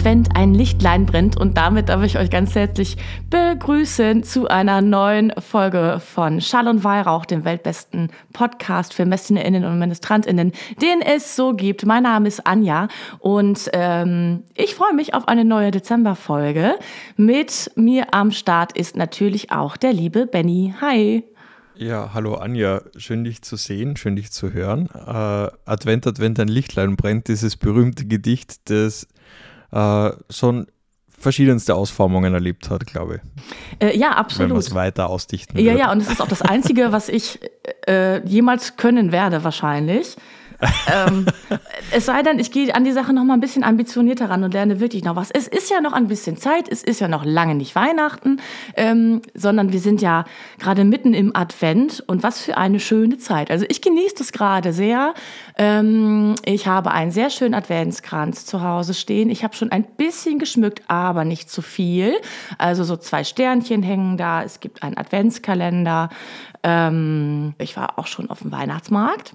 Advent, ein Lichtlein brennt und damit darf ich euch ganz herzlich begrüßen zu einer neuen Folge von Schall und Weihrauch, dem weltbesten Podcast für MessinInnen und MinistrantInnen, den es so gibt. Mein Name ist Anja und ähm, ich freue mich auf eine neue Dezemberfolge. Mit mir am Start ist natürlich auch der liebe Benny. Hi. Ja, hallo Anja, schön dich zu sehen, schön dich zu hören. Äh, Advent, Advent, ein Lichtlein brennt, dieses berühmte Gedicht, das äh, schon verschiedenste Ausformungen erlebt hat, glaube ich. Äh, ja, absolut. Wenn man es weiter ausdichten Ja, wird. ja, und es ist auch das Einzige, was ich äh, jemals können werde, wahrscheinlich ähm, es sei denn, ich gehe an die Sache noch mal ein bisschen ambitionierter ran und lerne wirklich noch was. Es ist ja noch ein bisschen Zeit, es ist ja noch lange nicht Weihnachten, ähm, sondern wir sind ja gerade mitten im Advent und was für eine schöne Zeit. Also ich genieße das gerade sehr. Ähm, ich habe einen sehr schönen Adventskranz zu Hause stehen. Ich habe schon ein bisschen geschmückt, aber nicht zu viel. Also so zwei Sternchen hängen da. Es gibt einen Adventskalender. Ähm, ich war auch schon auf dem Weihnachtsmarkt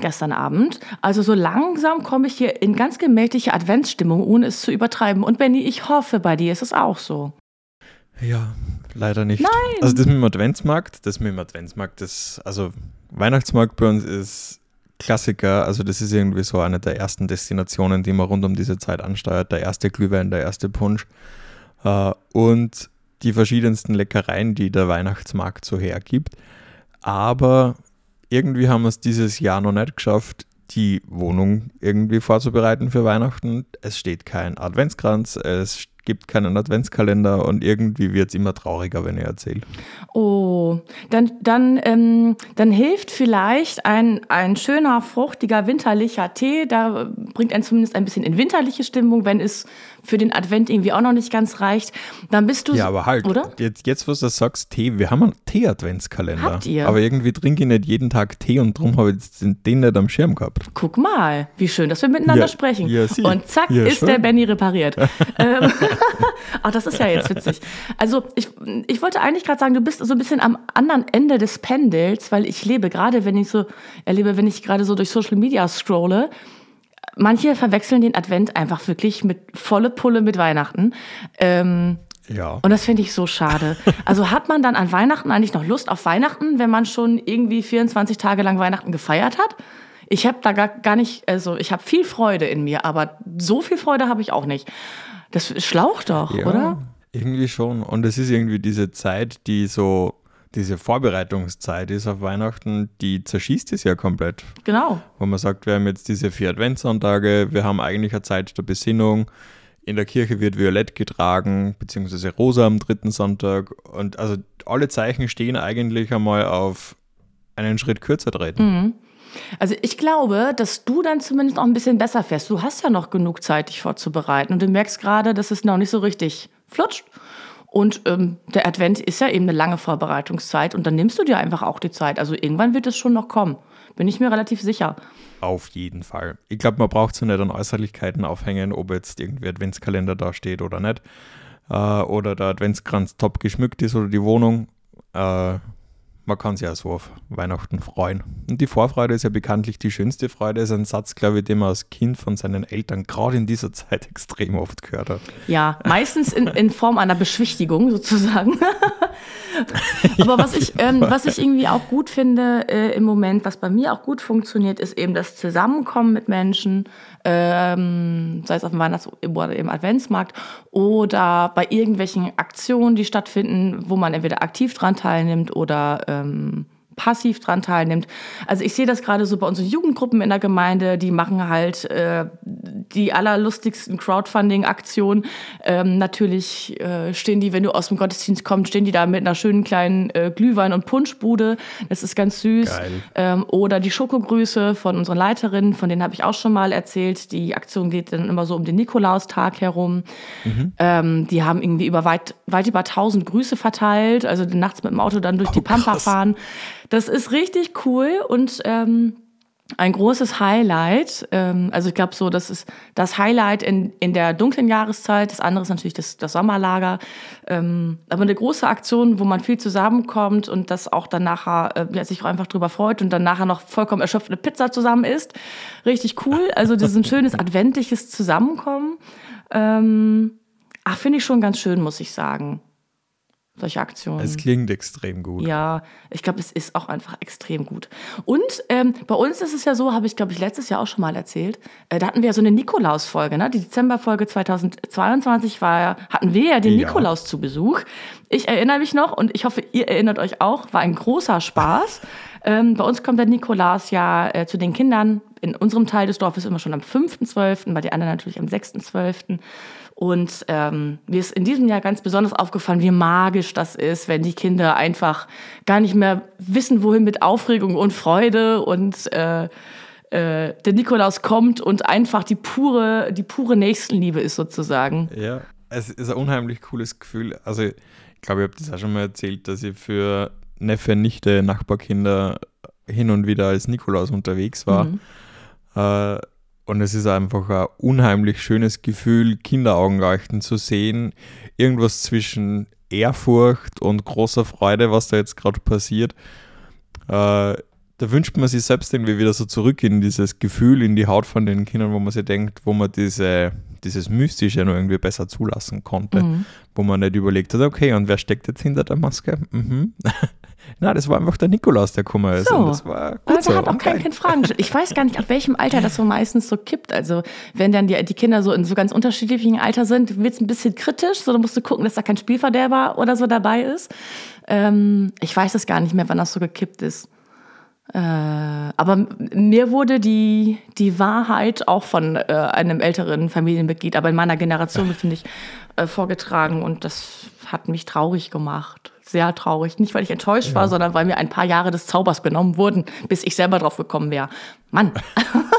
gestern Abend. Also so langsam komme ich hier in ganz gemächliche Adventsstimmung, ohne es zu übertreiben. Und Benny, ich hoffe, bei dir ist es auch so. Ja, leider nicht. Nein. Also das mit dem Adventsmarkt, das mit dem Adventsmarkt, das, also Weihnachtsmarkt bei uns ist Klassiker. Also das ist irgendwie so eine der ersten Destinationen, die man rund um diese Zeit ansteuert. Der erste Glühwein, der erste Punsch. Äh, und die verschiedensten Leckereien, die der Weihnachtsmarkt so hergibt. Aber irgendwie haben wir es dieses Jahr noch nicht geschafft, die Wohnung irgendwie vorzubereiten für Weihnachten. Es steht kein Adventskranz, es gibt keinen Adventskalender und irgendwie wird es immer trauriger, wenn ihr erzählt. Oh, dann, dann, ähm, dann hilft vielleicht ein, ein schöner, fruchtiger, winterlicher Tee. Da bringt einen zumindest ein bisschen in winterliche Stimmung, wenn es für den Advent irgendwie auch noch nicht ganz reicht. Dann bist du. Ja, aber halt, oder? Jetzt, jetzt wo du sagst, Tee, wir haben einen Tee-Adventskalender. Habt ihr? Aber irgendwie trinke ich nicht jeden Tag Tee und darum habe ich den nicht am Schirm gehabt. Guck mal, wie schön, dass wir miteinander ja, sprechen. Ja, und zack, ja, ist schon. der Benny repariert. ähm, Ach, das ist ja jetzt witzig. Also, ich, ich wollte eigentlich gerade sagen, du bist so ein bisschen am anderen Ende des Pendels, weil ich lebe gerade, wenn ich so erlebe, wenn ich gerade so durch Social Media scrolle, manche verwechseln den Advent einfach wirklich mit volle Pulle mit Weihnachten. Ähm, ja. Und das finde ich so schade. Also hat man dann an Weihnachten eigentlich noch Lust auf Weihnachten, wenn man schon irgendwie 24 Tage lang Weihnachten gefeiert hat? Ich habe da gar, gar nicht, also ich habe viel Freude in mir, aber so viel Freude habe ich auch nicht. Das schlaucht doch, ja, oder? Irgendwie schon. Und es ist irgendwie diese Zeit, die so, diese Vorbereitungszeit ist auf Weihnachten, die zerschießt es ja komplett. Genau. Wo man sagt, wir haben jetzt diese vier Adventssonntage, wir haben eigentlich eine Zeit der Besinnung. In der Kirche wird Violett getragen, beziehungsweise rosa am dritten Sonntag. Und also alle Zeichen stehen eigentlich einmal auf einen Schritt kürzer treten. Mhm. Also ich glaube, dass du dann zumindest auch ein bisschen besser fährst. Du hast ja noch genug Zeit, dich vorzubereiten. Und du merkst gerade, dass es noch nicht so richtig flutscht. Und ähm, der Advent ist ja eben eine lange Vorbereitungszeit. Und dann nimmst du dir einfach auch die Zeit. Also irgendwann wird es schon noch kommen. Bin ich mir relativ sicher. Auf jeden Fall. Ich glaube, man braucht so nicht an Äußerlichkeiten aufhängen, ob jetzt irgendwie Adventskalender da steht oder nicht. Äh, oder der Adventskranz top geschmückt ist oder die Wohnung. Äh, man kann sich ja so auf Weihnachten freuen. Und die Vorfreude ist ja bekanntlich die schönste Freude. Das ist ein Satz, glaube ich, den man als Kind von seinen Eltern gerade in dieser Zeit extrem oft gehört hat. Ja, meistens in, in Form einer Beschwichtigung sozusagen. Aber was ich, ähm, was ich irgendwie auch gut finde äh, im Moment, was bei mir auch gut funktioniert, ist eben das Zusammenkommen mit Menschen, ähm, sei es auf dem Weihnachts- oder im Adventsmarkt oder bei irgendwelchen Aktionen, die stattfinden, wo man entweder aktiv dran teilnimmt oder ähm, passiv dran teilnimmt. Also ich sehe das gerade so bei unseren Jugendgruppen in der Gemeinde, die machen halt äh, die allerlustigsten Crowdfunding-Aktionen. Ähm, natürlich äh, stehen die, wenn du aus dem Gottesdienst kommst, stehen die da mit einer schönen kleinen äh, Glühwein- und Punschbude. Das ist ganz süß. Ähm, oder die Schokogrüße von unseren Leiterinnen, von denen habe ich auch schon mal erzählt. Die Aktion geht dann immer so um den Nikolaustag herum. Mhm. Ähm, die haben irgendwie über weit, weit über 1000 Grüße verteilt, also nachts mit dem Auto dann durch oh, die Pampa krass. fahren. Das ist richtig cool und ähm, ein großes Highlight. Ähm, also ich glaube so, das ist das Highlight in, in der dunklen Jahreszeit. Das andere ist natürlich das, das Sommerlager. Ähm, aber eine große Aktion, wo man viel zusammenkommt und das auch dann nachher äh, sich auch einfach drüber freut und dann nachher noch vollkommen erschöpft eine Pizza zusammen isst. Richtig cool. Also das ist ein schönes adventliches Zusammenkommen. Ähm, ach, finde ich schon ganz schön, muss ich sagen solche Aktionen. Es klingt extrem gut. Ja, ich glaube, es ist auch einfach extrem gut. Und ähm, bei uns ist es ja so, habe ich, glaube ich, letztes Jahr auch schon mal erzählt, äh, da hatten wir ja so eine Nikolaus-Folge, ne? Die Dezemberfolge 2022 war, hatten wir ja den ja. Nikolaus zu Besuch. Ich erinnere mich noch und ich hoffe, ihr erinnert euch auch, war ein großer Spaß. ähm, bei uns kommt der Nikolaus ja äh, zu den Kindern in unserem Teil des Dorfes immer schon am 5.12., bei den anderen natürlich am 6.12. Und ähm, mir ist in diesem Jahr ganz besonders aufgefallen, wie magisch das ist, wenn die Kinder einfach gar nicht mehr wissen, wohin mit Aufregung und Freude und äh, äh, der Nikolaus kommt und einfach die pure, die pure Nächstenliebe ist sozusagen. Ja, es ist ein unheimlich cooles Gefühl. Also ich glaube, ich habe das auch schon mal erzählt, dass ich für Neffe, Nichte, Nachbarkinder hin und wieder als Nikolaus unterwegs war. Mhm. Äh, und es ist einfach ein unheimlich schönes Gefühl, Kinderaugen leuchten zu sehen. Irgendwas zwischen Ehrfurcht und großer Freude, was da jetzt gerade passiert. Äh, da wünscht man sich selbst irgendwie wieder so zurück in dieses Gefühl, in die Haut von den Kindern, wo man sich denkt, wo man diese, dieses Mystische noch irgendwie besser zulassen konnte. Mhm. Wo man nicht überlegt hat, okay, und wer steckt jetzt hinter der Maske? Mhm. Na, das war einfach der Nikolaus, der Kummer ist. So. Und das war gut also so. hat auch kein Kind Fragen. Ich weiß gar nicht, ab welchem Alter das so meistens so kippt. Also wenn dann die, die Kinder so in so ganz unterschiedlichen Alter sind, wird es ein bisschen kritisch. So, da musst du gucken, dass da kein Spielverderber oder so dabei ist. Ähm, ich weiß es gar nicht mehr, wann das so gekippt ist. Äh, aber mir wurde die, die Wahrheit auch von äh, einem älteren Familienmitglied, aber in meiner Generation, finde ich, äh, vorgetragen und das hat mich traurig gemacht sehr traurig. Nicht, weil ich enttäuscht ja. war, sondern weil mir ein paar Jahre des Zaubers genommen wurden, bis ich selber drauf gekommen wäre. Mann.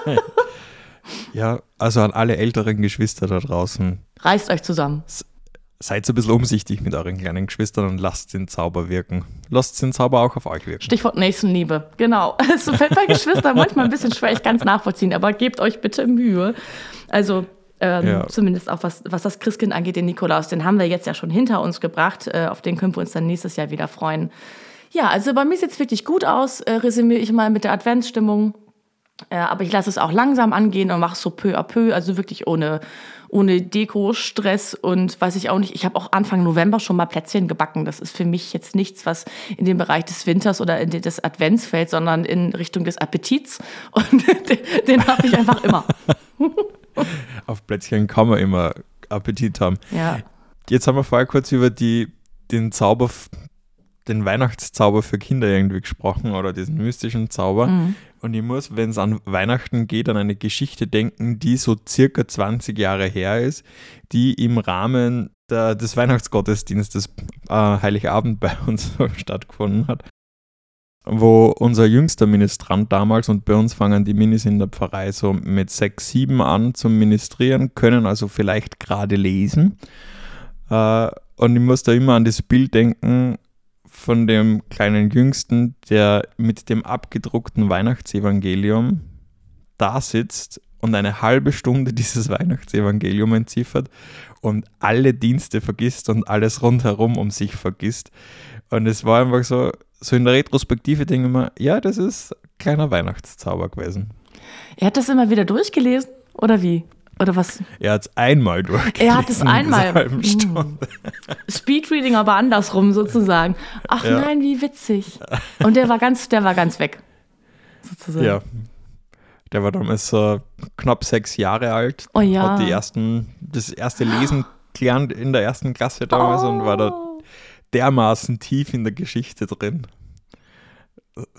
ja, also an alle älteren Geschwister da draußen. Reißt euch zusammen. Seid so ein bisschen umsichtig mit euren kleinen Geschwistern und lasst den Zauber wirken. Lasst den Zauber auch auf euch wirken. Stichwort Nächstenliebe. Genau. Es fällt bei Geschwistern manchmal ein bisschen schwer, ich kann es nachvollziehen, aber gebt euch bitte Mühe. Also ähm, ja. Zumindest auch was, was das Christkind angeht, den Nikolaus, den haben wir jetzt ja schon hinter uns gebracht. Äh, auf den können wir uns dann nächstes Jahr wieder freuen. Ja, also bei mir sieht es wirklich gut aus, äh, resümiere ich mal mit der Adventsstimmung. Äh, aber ich lasse es auch langsam angehen und mache es so peu à peu, also wirklich ohne, ohne Deko, Stress und weiß ich auch nicht. Ich habe auch Anfang November schon mal Plätzchen gebacken. Das ist für mich jetzt nichts, was in den Bereich des Winters oder in des Advents fällt, sondern in Richtung des Appetits. Und den, den habe ich einfach immer. Auf Plätzchen kann man immer Appetit haben. Ja. Jetzt haben wir vorher kurz über die, den Zauber, den Weihnachtszauber für Kinder irgendwie gesprochen oder diesen mystischen Zauber. Mhm. Und ich muss, wenn es an Weihnachten geht, an eine Geschichte denken, die so circa 20 Jahre her ist, die im Rahmen der, des Weihnachtsgottesdienstes äh, Heiligabend bei uns stattgefunden hat wo unser jüngster Ministrant damals, und bei uns fangen die Minis in der Pfarrei so mit sechs, sieben an zum Ministrieren, können also vielleicht gerade lesen. Äh, und ich muss da immer an das Bild denken von dem kleinen Jüngsten, der mit dem abgedruckten Weihnachtsevangelium da sitzt und eine halbe Stunde dieses Weihnachtsevangelium entziffert und alle Dienste vergisst und alles rundherum um sich vergisst. Und es war einfach so, so in der Retrospektive denke ich mir, ja, das ist ein kleiner Weihnachtszauber gewesen. Er hat das immer wieder durchgelesen oder wie? Oder was? Er hat es einmal durchgelesen. Er hat es einmal. Hm. Speedreading, aber andersrum sozusagen. Ach ja. nein, wie witzig. Und der war ganz, der war ganz weg. Sozusagen. Ja. Der war damals so knapp sechs Jahre alt. Oh ja. Hat die ersten, das erste Lesen gelernt in der ersten Klasse damals oh. und war da dermaßen tief in der Geschichte drin.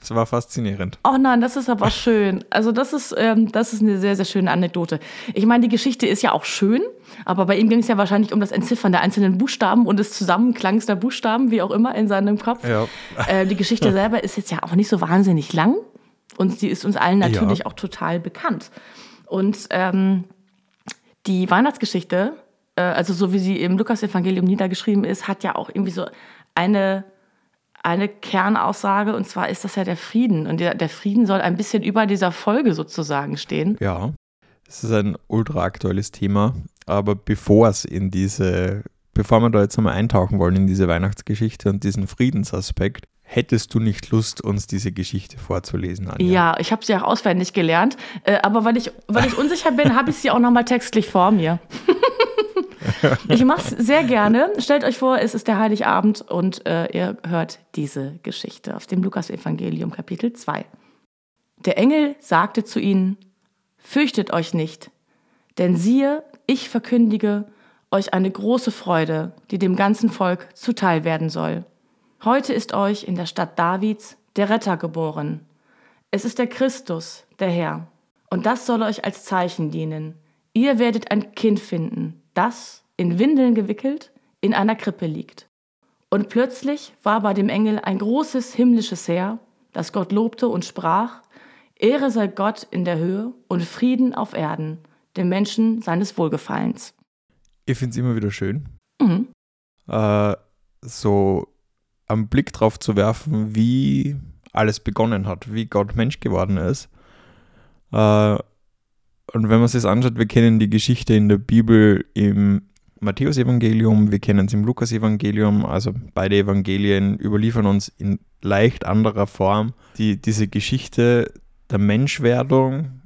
Es war faszinierend. Oh nein, das ist aber schön. Also das ist, ähm, das ist eine sehr, sehr schöne Anekdote. Ich meine, die Geschichte ist ja auch schön, aber bei ihm ging es ja wahrscheinlich um das Entziffern der einzelnen Buchstaben und des Zusammenklangs der Buchstaben, wie auch immer, in seinem Kopf. Ja. Äh, die Geschichte selber ist jetzt ja auch nicht so wahnsinnig lang und sie ist uns allen natürlich ja. auch total bekannt. Und ähm, die Weihnachtsgeschichte äh, also so wie sie im Lukas-Evangelium niedergeschrieben ist, hat ja auch irgendwie so eine, eine Kernaussage und zwar ist das ja der Frieden. Und der, der Frieden soll ein bisschen über dieser Folge sozusagen stehen. Ja, das ist ein ultra aktuelles Thema. Aber bevor es in diese, bevor wir da jetzt einmal eintauchen wollen in diese Weihnachtsgeschichte und diesen Friedensaspekt, hättest du nicht Lust, uns diese Geschichte vorzulesen, Anja? Ja, ich habe sie auch auswendig gelernt. Äh, aber weil ich, weil ich unsicher bin, habe ich sie auch nochmal textlich vor mir. ich mache es sehr gerne. Stellt euch vor, es ist der Heiligabend und äh, ihr hört diese Geschichte aus dem Lukas-Evangelium, Kapitel 2. Der Engel sagte zu ihnen: Fürchtet euch nicht, denn siehe, ich verkündige euch eine große Freude, die dem ganzen Volk zuteil werden soll. Heute ist euch in der Stadt Davids der Retter geboren. Es ist der Christus, der Herr. Und das soll euch als Zeichen dienen. Ihr werdet ein Kind finden, das, in Windeln gewickelt, in einer Krippe liegt. Und plötzlich war bei dem Engel ein großes himmlisches Heer, das Gott lobte und sprach, Ehre sei Gott in der Höhe und Frieden auf Erden, den Menschen seines Wohlgefallens. Ich finde es immer wieder schön, mhm. äh, so einen Blick drauf zu werfen, wie alles begonnen hat, wie Gott Mensch geworden ist. Äh, und wenn man sich das anschaut, wir kennen die Geschichte in der Bibel im Matthäusevangelium, wir kennen es im Lukasevangelium, also beide Evangelien überliefern uns in leicht anderer Form die, diese Geschichte der Menschwerdung,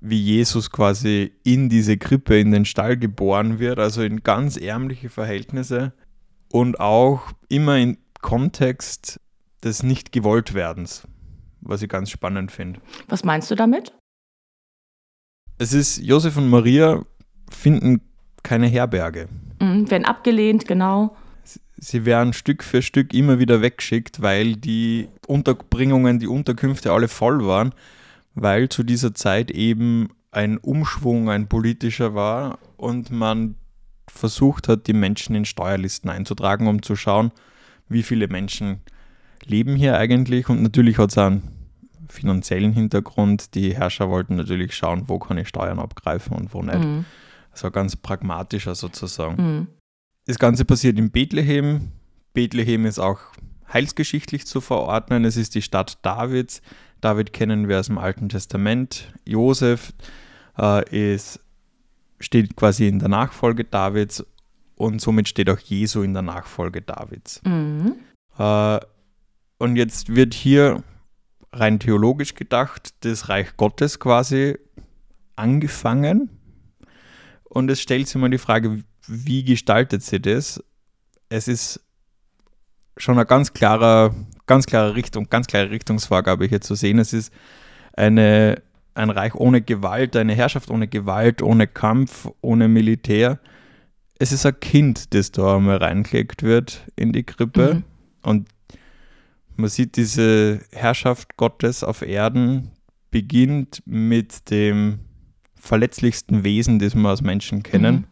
wie Jesus quasi in diese Krippe, in den Stall geboren wird, also in ganz ärmliche Verhältnisse und auch immer im Kontext des Nicht-Gewolltwerdens, was ich ganz spannend finde. Was meinst du damit? Es ist, Josef und Maria finden keine Herberge. Mhm, werden abgelehnt, genau. Sie werden Stück für Stück immer wieder weggeschickt, weil die Unterbringungen, die Unterkünfte alle voll waren, weil zu dieser Zeit eben ein Umschwung, ein politischer war und man versucht hat, die Menschen in Steuerlisten einzutragen, um zu schauen, wie viele Menschen leben hier eigentlich. Und natürlich hat es einen finanziellen Hintergrund. Die Herrscher wollten natürlich schauen, wo kann ich Steuern abgreifen und wo nicht. Mhm. Also ganz pragmatischer sozusagen. Mhm. Das Ganze passiert in Bethlehem. Bethlehem ist auch heilsgeschichtlich zu verordnen. Es ist die Stadt Davids. David kennen wir aus dem Alten Testament. Josef äh, ist, steht quasi in der Nachfolge Davids und somit steht auch Jesu in der Nachfolge Davids. Mhm. Äh, und jetzt wird hier rein theologisch gedacht das Reich Gottes quasi angefangen. Und es stellt sich mal die Frage, wie gestaltet sie das? Es ist schon eine ganz klare, ganz klare Richtung, ganz klare Richtungsvorgabe hier zu sehen. Es ist eine, ein Reich ohne Gewalt, eine Herrschaft ohne Gewalt, ohne Kampf, ohne Militär. Es ist ein Kind, das da einmal reingelegt wird in die Krippe. Mhm. Und man sieht diese Herrschaft Gottes auf Erden beginnt mit dem verletzlichsten Wesen, das wir als Menschen kennen. Mhm.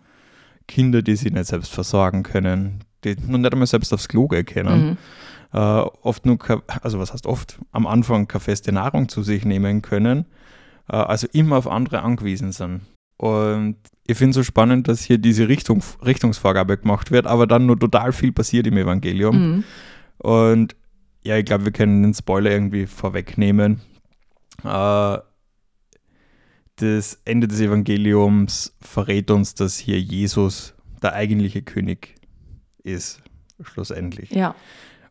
Kinder, die sich nicht selbst versorgen können, die noch nicht einmal selbst aufs Klo gehen können. Mhm. Äh, oft nur, also was heißt oft, am Anfang keine feste Nahrung zu sich nehmen können, äh, also immer auf andere angewiesen sind. Und ich finde es so spannend, dass hier diese Richtung, Richtungsvorgabe gemacht wird, aber dann nur total viel passiert im Evangelium. Mhm. Und ja, ich glaube, wir können den Spoiler irgendwie vorwegnehmen. Äh, das Ende des Evangeliums verrät uns, dass hier Jesus der eigentliche König ist, schlussendlich. Ja.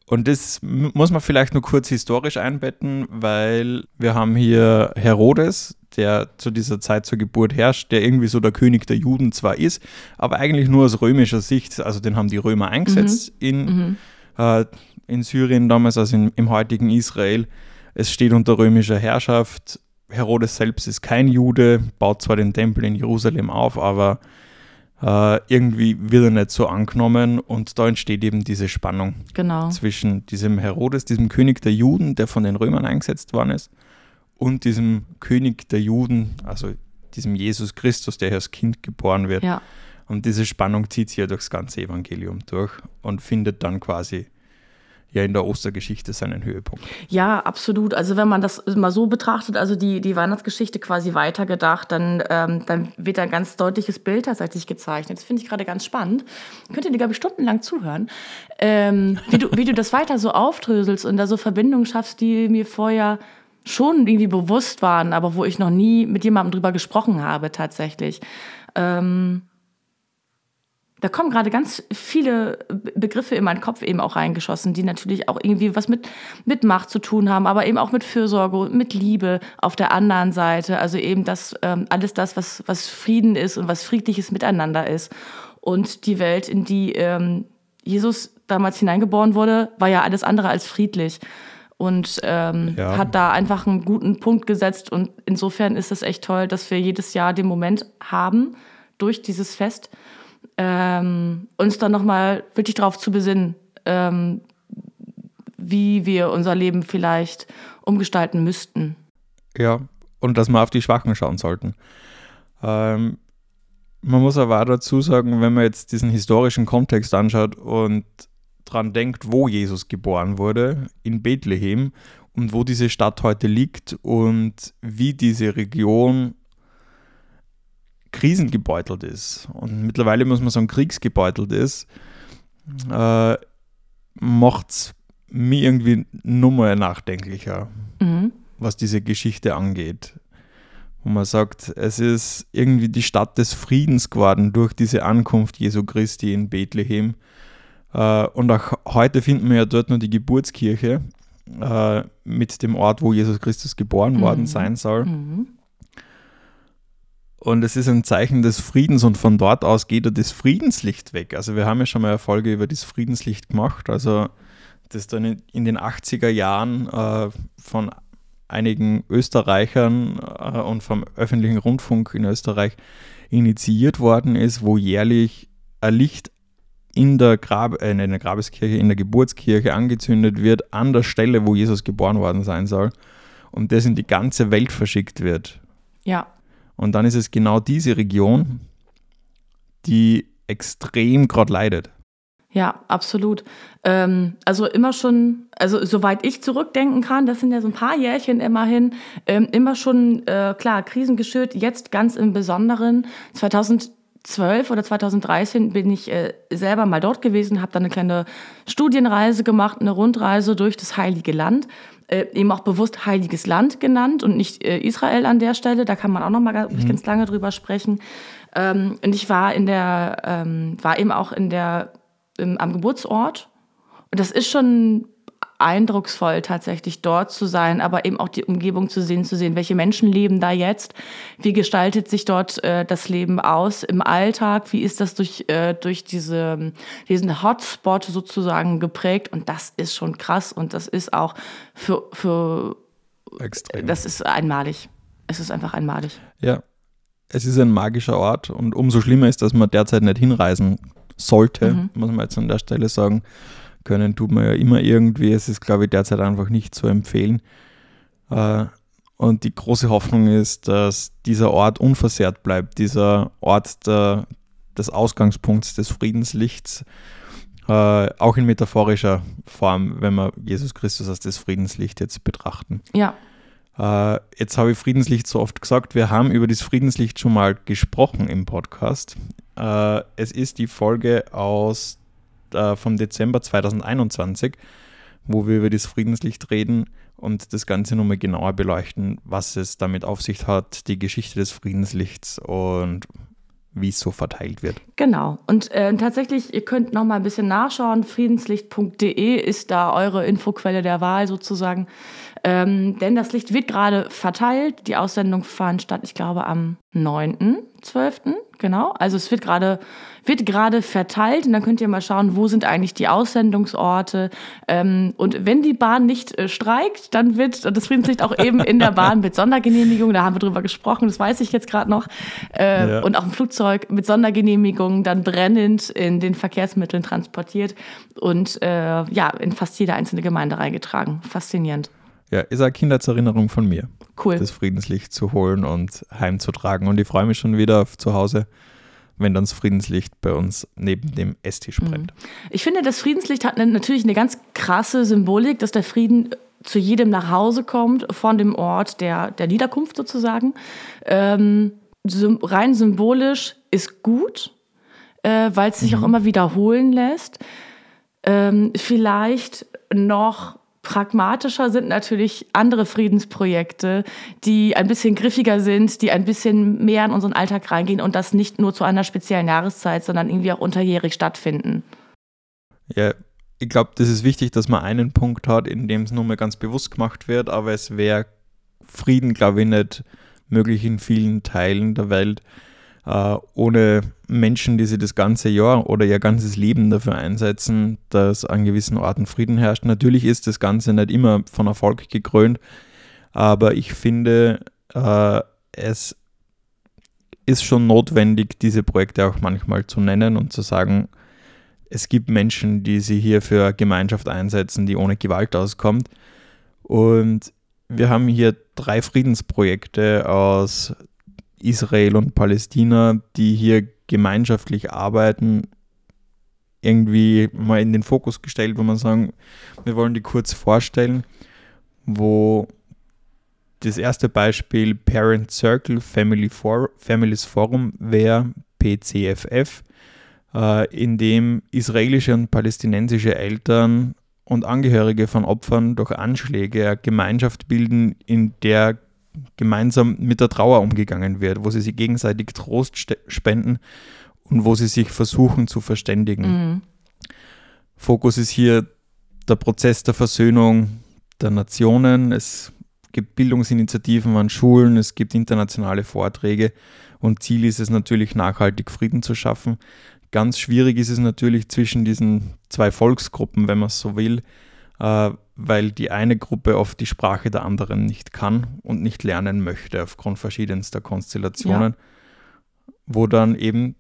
Und das muss man vielleicht nur kurz historisch einbetten, weil wir haben hier Herodes, der zu dieser Zeit zur Geburt herrscht, der irgendwie so der König der Juden zwar ist, aber eigentlich nur aus römischer Sicht, also den haben die Römer eingesetzt mhm. in, mhm. Äh, in Syrien damals, also in, im heutigen Israel. Es steht unter römischer Herrschaft. Herodes selbst ist kein Jude, baut zwar den Tempel in Jerusalem auf, aber äh, irgendwie wird er nicht so angenommen und da entsteht eben diese Spannung genau. zwischen diesem Herodes, diesem König der Juden, der von den Römern eingesetzt worden ist, und diesem König der Juden, also diesem Jesus Christus, der als Kind geboren wird. Ja. Und diese Spannung zieht sich ja durchs ganze Evangelium durch und findet dann quasi ja in der Ostergeschichte seinen Höhepunkt. Ja, absolut. Also wenn man das mal so betrachtet, also die, die Weihnachtsgeschichte quasi weitergedacht, dann, ähm, dann wird ein ganz deutliches Bild tatsächlich gezeichnet. Das finde ich gerade ganz spannend. Könnt ihr dir, glaube ich, stundenlang zuhören, ähm, wie, du, wie du das weiter so aufdröselst und da so Verbindungen schaffst, die mir vorher schon irgendwie bewusst waren, aber wo ich noch nie mit jemandem drüber gesprochen habe tatsächlich. Ähm, da kommen gerade ganz viele Begriffe in meinen Kopf eben auch reingeschossen, die natürlich auch irgendwie was mit, mit Macht zu tun haben, aber eben auch mit Fürsorge, mit Liebe auf der anderen Seite. Also eben das, ähm, alles das, was, was Frieden ist und was friedliches Miteinander ist. Und die Welt, in die ähm, Jesus damals hineingeboren wurde, war ja alles andere als friedlich. Und ähm, ja. hat da einfach einen guten Punkt gesetzt. Und insofern ist es echt toll, dass wir jedes Jahr den Moment haben, durch dieses Fest, ähm, uns dann nochmal wirklich darauf zu besinnen, ähm, wie wir unser Leben vielleicht umgestalten müssten. Ja, und dass wir auf die Schwachen schauen sollten. Ähm, man muss aber auch dazu sagen, wenn man jetzt diesen historischen Kontext anschaut und dran denkt, wo Jesus geboren wurde, in Bethlehem und wo diese Stadt heute liegt und wie diese Region krisengebeutelt ist und mittlerweile muss man sagen kriegsgebeutelt ist, äh, macht es mir irgendwie nur mal nachdenklicher, mhm. was diese Geschichte angeht. Wo man sagt, es ist irgendwie die Stadt des Friedens geworden durch diese Ankunft Jesu Christi in Bethlehem. Äh, und auch heute finden wir ja dort nur die Geburtskirche äh, mit dem Ort, wo Jesus Christus geboren mhm. worden sein soll. Mhm. Und es ist ein Zeichen des Friedens und von dort aus geht er das Friedenslicht weg. Also wir haben ja schon mal eine Folge über das Friedenslicht gemacht. Also das dann in den 80er Jahren äh, von einigen Österreichern äh, und vom öffentlichen Rundfunk in Österreich initiiert worden ist, wo jährlich ein Licht in der, Grab, äh, in der Grabeskirche, in der Geburtskirche angezündet wird, an der Stelle, wo Jesus geboren worden sein soll. Und das in die ganze Welt verschickt wird. Ja. Und dann ist es genau diese Region, die extrem gerade leidet. Ja, absolut. Ähm, also immer schon, also soweit ich zurückdenken kann, das sind ja so ein paar Jährchen immerhin, ähm, immer schon, äh, klar, krisengeschürt, jetzt ganz im Besonderen. 2012 oder 2013 bin ich äh, selber mal dort gewesen, habe dann eine kleine Studienreise gemacht, eine Rundreise durch das Heilige Land äh, eben auch bewusst Heiliges Land genannt und nicht äh, Israel an der Stelle. Da kann man auch noch mal ganz, mhm. ganz lange drüber sprechen. Ähm, und ich war in der, ähm, war eben auch in der, im, am Geburtsort. Und das ist schon eindrucksvoll, tatsächlich dort zu sein, aber eben auch die Umgebung zu sehen, zu sehen, welche Menschen leben da jetzt, wie gestaltet sich dort äh, das Leben aus im Alltag, wie ist das durch, äh, durch diese, diesen Hotspot sozusagen geprägt und das ist schon krass und das ist auch für, für Extrem. das ist einmalig. Es ist einfach einmalig. Ja, es ist ein magischer Ort und umso schlimmer ist, dass man derzeit nicht hinreisen sollte, mhm. muss man jetzt an der Stelle sagen können, tut man ja immer irgendwie. Es ist, glaube ich, derzeit einfach nicht zu empfehlen. Äh, und die große Hoffnung ist, dass dieser Ort unversehrt bleibt, dieser Ort der, des Ausgangspunkts des Friedenslichts, äh, auch in metaphorischer Form, wenn wir Jesus Christus als das Friedenslicht jetzt betrachten. Ja. Äh, jetzt habe ich Friedenslicht so oft gesagt, wir haben über das Friedenslicht schon mal gesprochen im Podcast. es ist die Folge aus äh, vom Dezember 2021, wo wir über das Friedenslicht reden und das Ganze nochmal genauer beleuchten, was es damit auf sich hat, die Geschichte des Friedenslichts und wie es so verteilt wird. Genau. Und äh, tatsächlich, ihr könnt noch mal ein bisschen nachschauen. Friedenslicht.de ist da eure Infoquelle der Wahl sozusagen. Ähm, denn das Licht wird gerade verteilt. Die Aussendung fand statt, ich glaube, am 9.12. Genau. Also es wird gerade wird gerade verteilt und dann könnt ihr mal schauen, wo sind eigentlich die Aussendungsorte. Ähm, und wenn die Bahn nicht äh, streikt, dann wird das Friedenslicht auch eben in der Bahn mit Sondergenehmigung, da haben wir drüber gesprochen, das weiß ich jetzt gerade noch, äh, ja. und auch im Flugzeug mit Sondergenehmigung dann brennend in den Verkehrsmitteln transportiert und äh, ja, in fast jede einzelne Gemeinde reingetragen. Faszinierend. Ja, ist eine Kindheitserinnerung von mir. Cool. Das Friedenslicht zu holen und heimzutragen. Und ich freue mich schon wieder auf zu Hause wenn dann das Friedenslicht bei uns neben dem Esstisch mhm. brennt. Ich finde, das Friedenslicht hat natürlich eine ganz krasse Symbolik, dass der Frieden zu jedem nach Hause kommt, von dem Ort der, der Niederkunft sozusagen. Ähm, rein symbolisch ist gut, äh, weil es sich mhm. auch immer wiederholen lässt. Ähm, vielleicht noch pragmatischer sind natürlich andere Friedensprojekte, die ein bisschen griffiger sind, die ein bisschen mehr in unseren Alltag reingehen und das nicht nur zu einer speziellen Jahreszeit, sondern irgendwie auch unterjährig stattfinden. Ja, ich glaube, das ist wichtig, dass man einen Punkt hat, in dem es nur mal ganz bewusst gemacht wird, aber es wäre Frieden, glaube ich, nicht möglich in vielen Teilen der Welt, äh, ohne Menschen, die sich das ganze Jahr oder ihr ganzes Leben dafür einsetzen, dass an gewissen Orten Frieden herrscht. Natürlich ist das Ganze nicht immer von Erfolg gekrönt, aber ich finde, äh, es ist schon notwendig, diese Projekte auch manchmal zu nennen und zu sagen, es gibt Menschen, die sich hier für Gemeinschaft einsetzen, die ohne Gewalt auskommt. Und wir haben hier drei Friedensprojekte aus Israel und Palästina, die hier gemeinschaftlich arbeiten, irgendwie mal in den Fokus gestellt, wo man sagen, wir wollen die kurz vorstellen, wo das erste Beispiel Parent Circle Family For Families Forum wäre, PCFF, äh, in dem israelische und palästinensische Eltern und Angehörige von Opfern durch Anschläge eine Gemeinschaft bilden, in der gemeinsam mit der Trauer umgegangen wird, wo sie sich gegenseitig Trost spenden und wo sie sich versuchen zu verständigen. Mhm. Fokus ist hier der Prozess der Versöhnung der Nationen. Es gibt Bildungsinitiativen an Schulen, es gibt internationale Vorträge und Ziel ist es natürlich, nachhaltig Frieden zu schaffen. Ganz schwierig ist es natürlich zwischen diesen zwei Volksgruppen, wenn man es so will, äh, weil die eine Gruppe oft die Sprache der anderen nicht kann und nicht lernen möchte aufgrund verschiedenster Konstellationen, ja. wo dann eben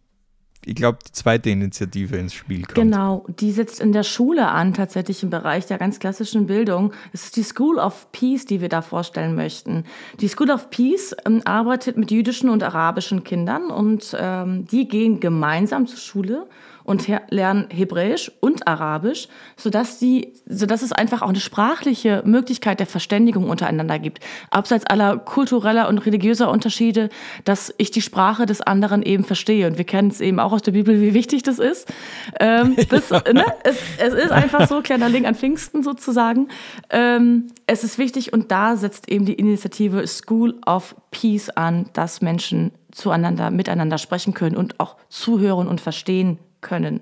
ich glaube, die zweite Initiative ins Spiel kommt. Genau, die setzt in der Schule an, tatsächlich im Bereich der ganz klassischen Bildung. Es ist die School of Peace, die wir da vorstellen möchten. Die School of Peace ähm, arbeitet mit jüdischen und arabischen Kindern und ähm, die gehen gemeinsam zur Schule und lernen Hebräisch und Arabisch, sodass, die, sodass es einfach auch eine sprachliche Möglichkeit der Verständigung untereinander gibt. Abseits aller kultureller und religiöser Unterschiede, dass ich die Sprache des anderen eben verstehe. Und wir kennen es eben auch aus der Bibel, wie wichtig das ist. Ähm, das, ne? es, es, ist einfach so, kleiner Link an Pfingsten sozusagen. Ähm, es ist wichtig und da setzt eben die Initiative School of Peace an, dass Menschen zueinander, miteinander sprechen können und auch zuhören und verstehen können.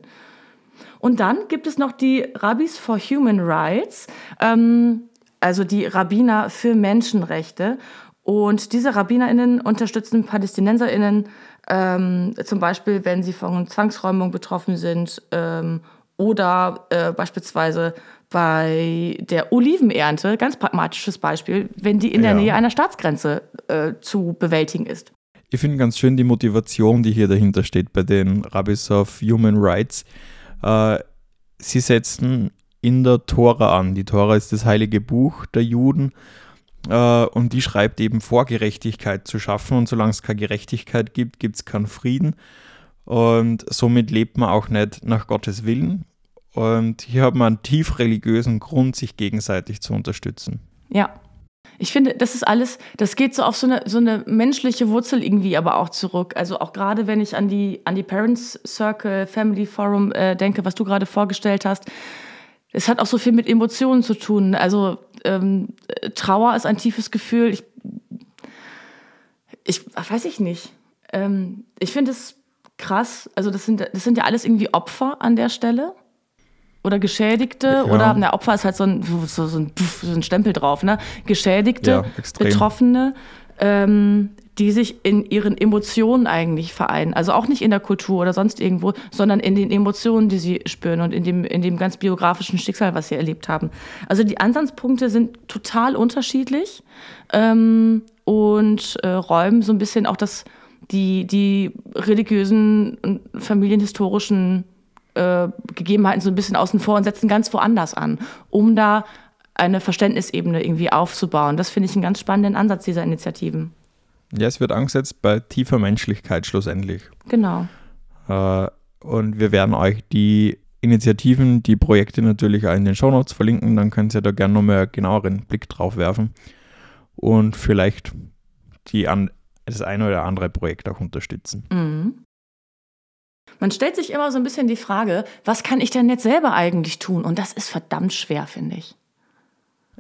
Und dann gibt es noch die Rabbis for Human Rights, ähm, also die Rabbiner für Menschenrechte. Und diese RabbinerInnen unterstützen PalästinenserInnen ähm, zum Beispiel, wenn sie von Zwangsräumung betroffen sind ähm, oder äh, beispielsweise bei der Olivenernte, ganz pragmatisches Beispiel, wenn die in der ja. Nähe einer Staatsgrenze äh, zu bewältigen ist. Ich finde ganz schön die Motivation, die hier dahinter steht bei den Rabbis of Human Rights. Äh, sie setzen in der Tora an. Die Tora ist das heilige Buch der Juden äh, und die schreibt eben vor, Gerechtigkeit zu schaffen. Und solange es keine Gerechtigkeit gibt, gibt es keinen Frieden. Und somit lebt man auch nicht nach Gottes Willen. Und hier hat man einen tief religiösen Grund, sich gegenseitig zu unterstützen. Ja, ich finde, das ist alles, das geht so auf so eine, so eine menschliche Wurzel irgendwie aber auch zurück. Also auch gerade wenn ich an die, an die Parents Circle, Family Forum äh, denke, was du gerade vorgestellt hast. Es hat auch so viel mit Emotionen zu tun. Also ähm, Trauer ist ein tiefes Gefühl. Ich, ich weiß ich nicht. Ähm, ich finde es krass. Also das sind, das sind ja alles irgendwie Opfer an der Stelle oder Geschädigte ja. oder na, Opfer ist halt so ein, so, so, ein, so ein Stempel drauf, ne? Geschädigte, ja, Betroffene, ähm, die sich in ihren Emotionen eigentlich vereinen. Also auch nicht in der Kultur oder sonst irgendwo, sondern in den Emotionen, die sie spüren und in dem, in dem ganz biografischen Schicksal, was sie erlebt haben. Also die Ansatzpunkte sind total unterschiedlich ähm, und äh, räumen so ein bisschen auch das, die, die religiösen und familienhistorischen äh, Gegebenheiten so ein bisschen außen vor und setzen ganz woanders an, um da eine Verständnisebene irgendwie aufzubauen. Das finde ich einen ganz spannenden Ansatz dieser Initiativen. Ja, es wird angesetzt bei tiefer Menschlichkeit schlussendlich. Genau. Äh, und wir werden euch die Initiativen, die Projekte natürlich auch in den Shownotes verlinken. Dann könnt ihr da gerne nochmal einen genaueren Blick drauf werfen und vielleicht die an, das eine oder andere Projekt auch unterstützen. Mhm. Man stellt sich immer so ein bisschen die Frage, was kann ich denn jetzt selber eigentlich tun? Und das ist verdammt schwer, finde ich.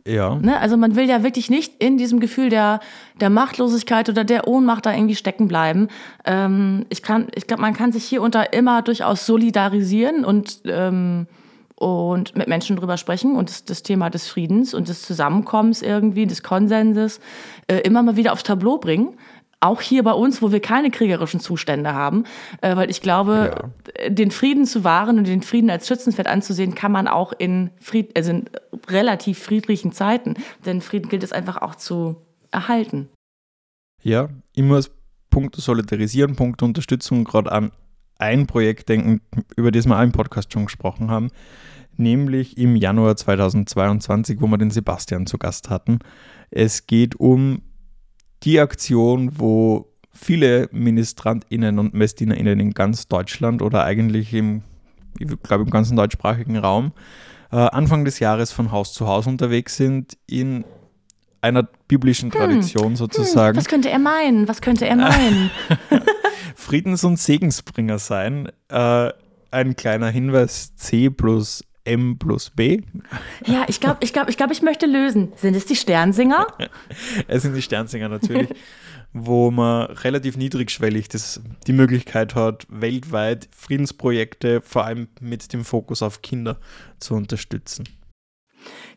Ja. Ne? Also man will ja wirklich nicht in diesem Gefühl der, der Machtlosigkeit oder der Ohnmacht da irgendwie stecken bleiben. Ähm, ich kann, ich glaube, man kann sich hier unter immer durchaus solidarisieren und, ähm, und mit Menschen drüber sprechen und das, das, Thema des Friedens und des Zusammenkommens irgendwie, des Konsenses äh, immer mal wieder aufs Tableau bringen auch hier bei uns, wo wir keine kriegerischen Zustände haben, äh, weil ich glaube, ja. den Frieden zu wahren und den Frieden als Schützenswert anzusehen, kann man auch in, Fried also in relativ friedlichen Zeiten, denn Frieden gilt es einfach auch zu erhalten. Ja, immer als Punkt Solidarisieren, Punkt Unterstützung, gerade an ein Projekt denken, über das wir auch im Podcast schon gesprochen haben, nämlich im Januar 2022, wo wir den Sebastian zu Gast hatten. Es geht um die Aktion, wo viele MinistrantInnen und MessdienerInnen in ganz Deutschland oder eigentlich im, ich glaube im ganzen deutschsprachigen Raum äh, Anfang des Jahres von Haus zu Haus unterwegs sind in einer biblischen hm. Tradition hm, sozusagen. Hm, was könnte er meinen? Was könnte er meinen? Friedens- und Segensbringer sein. Äh, ein kleiner Hinweis: C plus M plus B. Ja, ich glaube, ich, glaub, ich, glaub, ich möchte lösen. Sind es die Sternsinger? es sind die Sternsinger natürlich, wo man relativ niedrigschwellig das, die Möglichkeit hat, weltweit Friedensprojekte, vor allem mit dem Fokus auf Kinder, zu unterstützen.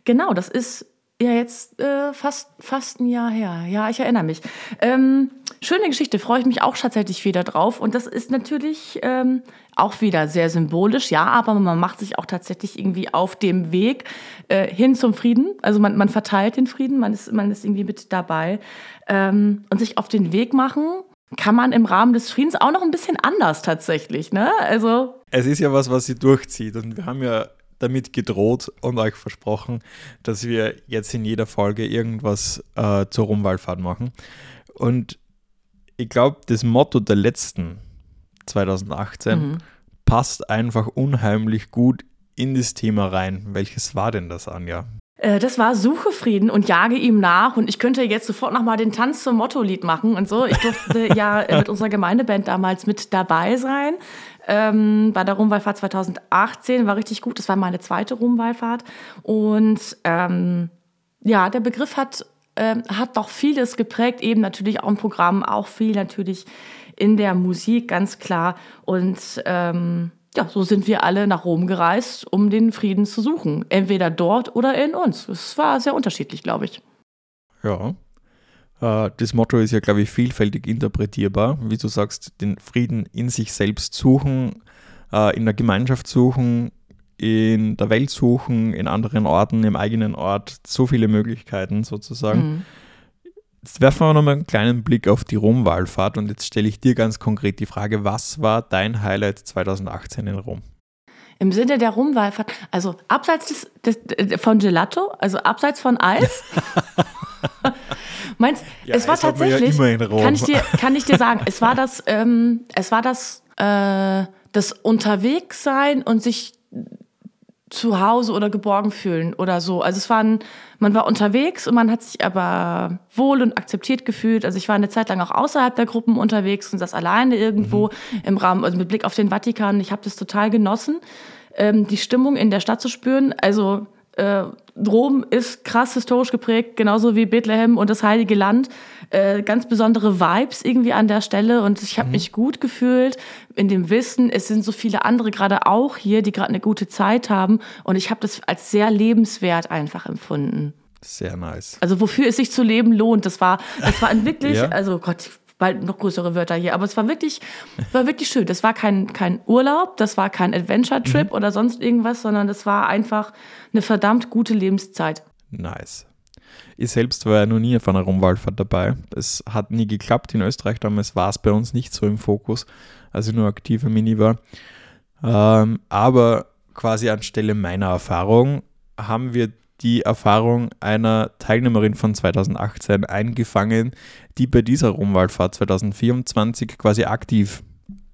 Genau, das ist ja jetzt äh, fast, fast ein Jahr her. Ja, ich erinnere mich. Ähm, schöne Geschichte, freue ich mich auch tatsächlich wieder drauf. Und das ist natürlich ähm, auch wieder sehr symbolisch, ja, aber man macht sich auch tatsächlich irgendwie auf dem Weg äh, hin zum Frieden. Also man, man verteilt den Frieden, man ist, man ist irgendwie mit dabei. Ähm, und sich auf den Weg machen, kann man im Rahmen des Friedens auch noch ein bisschen anders tatsächlich, ne? Also. Es ist ja was, was sie durchzieht. Und wir haben ja damit gedroht und euch versprochen, dass wir jetzt in jeder Folge irgendwas äh, zur Rumwallfahrt machen. Und ich glaube, das Motto der letzten 2018 mhm. passt einfach unheimlich gut in das Thema rein. Welches war denn das, Anja? Äh, das war Suche Frieden und jage ihm nach. Und ich könnte jetzt sofort nochmal den Tanz zum Motto-Lied machen und so. Ich durfte ja mit unserer Gemeindeband damals mit dabei sein ähm, bei der Rumwallfahrt 2018. War richtig gut. Das war meine zweite Rumwallfahrt. Und ähm, ja, der Begriff hat, äh, hat doch vieles geprägt. Eben natürlich auch im Programm, auch viel natürlich in der Musik, ganz klar. Und ähm, ja, so sind wir alle nach Rom gereist, um den Frieden zu suchen. Entweder dort oder in uns. Es war sehr unterschiedlich, glaube ich. Ja, äh, das Motto ist ja, glaube ich, vielfältig interpretierbar. Wie du sagst, den Frieden in sich selbst suchen, äh, in der Gemeinschaft suchen, in der Welt suchen, in anderen Orten, im eigenen Ort. So viele Möglichkeiten sozusagen. Mhm. Jetzt werfen wir nochmal einen kleinen Blick auf die Rom-Wallfahrt und jetzt stelle ich dir ganz konkret die Frage, was war dein Highlight 2018 in Rom? Im Sinne der Rumwallfahrt, also abseits des, des, von Gelato, also abseits von Eis. Meinst, ja, es war tatsächlich, ja kann, ich dir, kann ich dir sagen, es war das, ähm, es war das, äh, das Unterwegssein und sich zu Hause oder geborgen fühlen oder so. Also es waren, man war unterwegs und man hat sich aber wohl und akzeptiert gefühlt. Also ich war eine Zeit lang auch außerhalb der Gruppen unterwegs und das alleine irgendwo mhm. im Rahmen, also mit Blick auf den Vatikan. Ich habe das total genossen, ähm, die Stimmung in der Stadt zu spüren. Also äh, Rom ist krass historisch geprägt, genauso wie Bethlehem und das Heilige Land. Äh, ganz besondere Vibes irgendwie an der Stelle und ich habe mhm. mich gut gefühlt in dem Wissen, es sind so viele andere gerade auch hier, die gerade eine gute Zeit haben und ich habe das als sehr lebenswert einfach empfunden. Sehr nice. Also wofür es sich zu leben lohnt, das war, das war ein wirklich, ja. also Gott, bald noch größere Wörter hier. Aber es war wirklich, war wirklich schön. Das war kein, kein Urlaub, das war kein Adventure-Trip mhm. oder sonst irgendwas, sondern das war einfach eine verdammt gute Lebenszeit. Nice. Ich selbst war ja noch nie auf einer Rumwallfahrt dabei. Es hat nie geklappt in Österreich, damals war es bei uns nicht so im Fokus, als ich nur aktiver Mini war. Ähm, aber quasi anstelle meiner Erfahrung haben wir die Erfahrung einer Teilnehmerin von 2018 eingefangen, die bei dieser Rumwaldfahrt 2024 quasi aktiv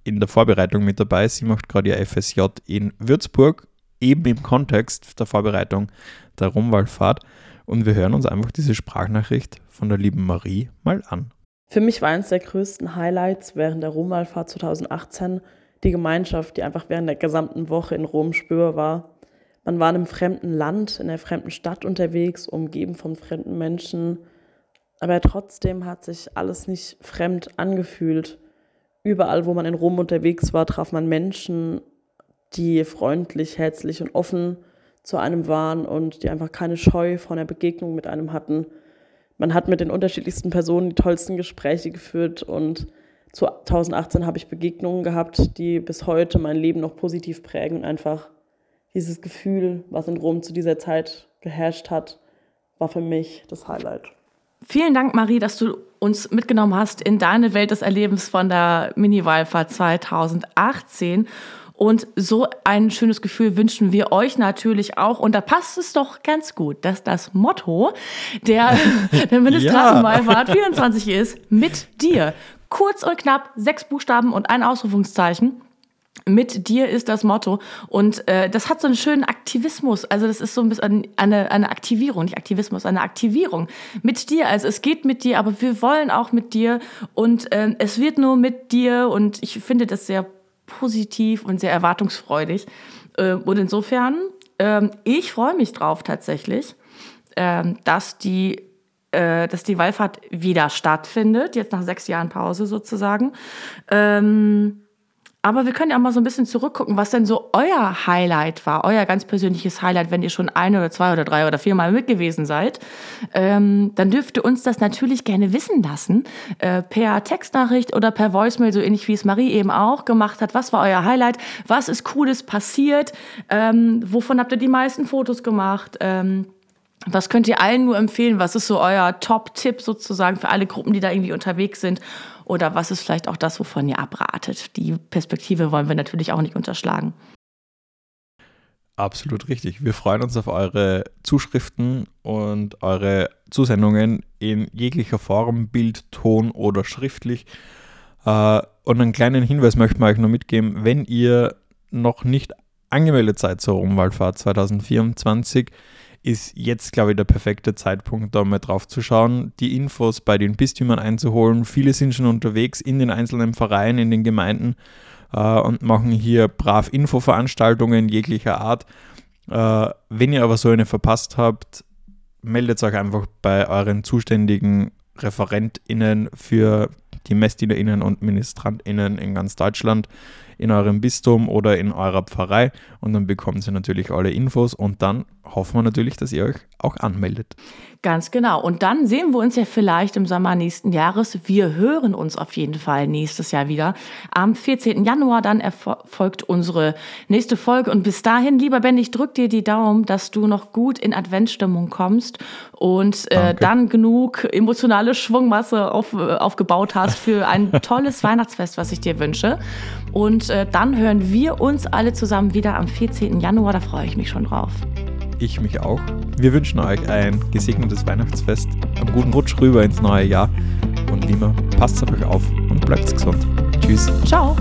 in der Vorbereitung mit dabei. Sie macht gerade ihr FSJ in Würzburg, eben im Kontext der Vorbereitung der Rumwallfahrt. Und wir hören uns einfach diese Sprachnachricht von der lieben Marie mal an. Für mich war eines der größten Highlights während der Rumwallfahrt 2018 die Gemeinschaft, die einfach während der gesamten Woche in Rom spürbar war. Man war in einem fremden Land, in einer fremden Stadt unterwegs, umgeben von fremden Menschen. Aber trotzdem hat sich alles nicht fremd angefühlt. Überall, wo man in Rom unterwegs war, traf man Menschen, die freundlich, herzlich und offen zu einem waren und die einfach keine Scheu vor einer Begegnung mit einem hatten. Man hat mit den unterschiedlichsten Personen die tollsten Gespräche geführt und 2018 habe ich Begegnungen gehabt, die bis heute mein Leben noch positiv prägen und einfach dieses Gefühl, was in Rom zu dieser Zeit geherrscht hat, war für mich das Highlight. Vielen Dank, Marie, dass du uns mitgenommen hast in deine Welt des Erlebens von der Mini-Wallfahrt 2018. Und so ein schönes Gefühl wünschen wir euch natürlich auch. Und da passt es doch ganz gut, dass das Motto der, der Ministrantenwallfahrt ja. 24 ist, mit dir. Kurz und knapp, sechs Buchstaben und ein Ausrufungszeichen mit dir ist das Motto. Und äh, das hat so einen schönen Aktivismus. Also das ist so ein bisschen eine, eine Aktivierung, nicht Aktivismus, eine Aktivierung mit dir. Also es geht mit dir, aber wir wollen auch mit dir. Und äh, es wird nur mit dir. Und ich finde das sehr positiv und sehr erwartungsfreudig. Äh, und insofern, äh, ich freue mich drauf tatsächlich, äh, dass die äh, dass die Wallfahrt wieder stattfindet, jetzt nach sechs Jahren Pause sozusagen. Ähm, aber wir können ja mal so ein bisschen zurückgucken, was denn so euer Highlight war, euer ganz persönliches Highlight, wenn ihr schon ein oder zwei oder drei oder viermal mit gewesen seid. Ähm, dann dürft ihr uns das natürlich gerne wissen lassen. Äh, per Textnachricht oder per Voicemail, so ähnlich wie es Marie eben auch gemacht hat. Was war euer Highlight? Was ist Cooles passiert? Ähm, wovon habt ihr die meisten Fotos gemacht? Ähm, was könnt ihr allen nur empfehlen? Was ist so euer Top-Tipp sozusagen für alle Gruppen, die da irgendwie unterwegs sind? Oder was ist vielleicht auch das, wovon ihr abratet? Die Perspektive wollen wir natürlich auch nicht unterschlagen. Absolut richtig. Wir freuen uns auf eure Zuschriften und eure Zusendungen in jeglicher Form, Bild, Ton oder schriftlich. Äh, und einen kleinen Hinweis möchten wir euch noch mitgeben, wenn ihr noch nicht angemeldet seid zur Rumwaldfahrt 2024, ist jetzt, glaube ich, der perfekte Zeitpunkt, da mal drauf zu schauen, die Infos bei den Bistümern einzuholen. Viele sind schon unterwegs in den einzelnen Vereinen, in den Gemeinden äh, und machen hier brav Infoveranstaltungen jeglicher Art. Äh, wenn ihr aber so eine verpasst habt, meldet euch einfach bei euren zuständigen ReferentInnen für die MessdienerInnen und MinistrantInnen in ganz Deutschland in eurem Bistum oder in eurer Pfarrei und dann bekommen sie natürlich alle Infos und dann hoffen wir natürlich, dass ihr euch auch anmeldet. Ganz genau. Und dann sehen wir uns ja vielleicht im Sommer nächsten Jahres. Wir hören uns auf jeden Fall nächstes Jahr wieder. Am 14. Januar dann erfolgt unsere nächste Folge. Und bis dahin, lieber Ben, ich drück dir die Daumen, dass du noch gut in Adventsstimmung kommst und äh, dann genug emotionale Schwungmasse auf, äh, aufgebaut hast für ein tolles Weihnachtsfest, was ich dir wünsche. Und äh, dann hören wir uns alle zusammen wieder am 14. Januar. Da freue ich mich schon drauf. Ich mich auch. Wir wünschen euch ein gesegnetes Weihnachtsfest, einen guten Rutsch rüber ins neue Jahr und lieber passt auf euch auf und bleibt gesund. Tschüss. Ciao.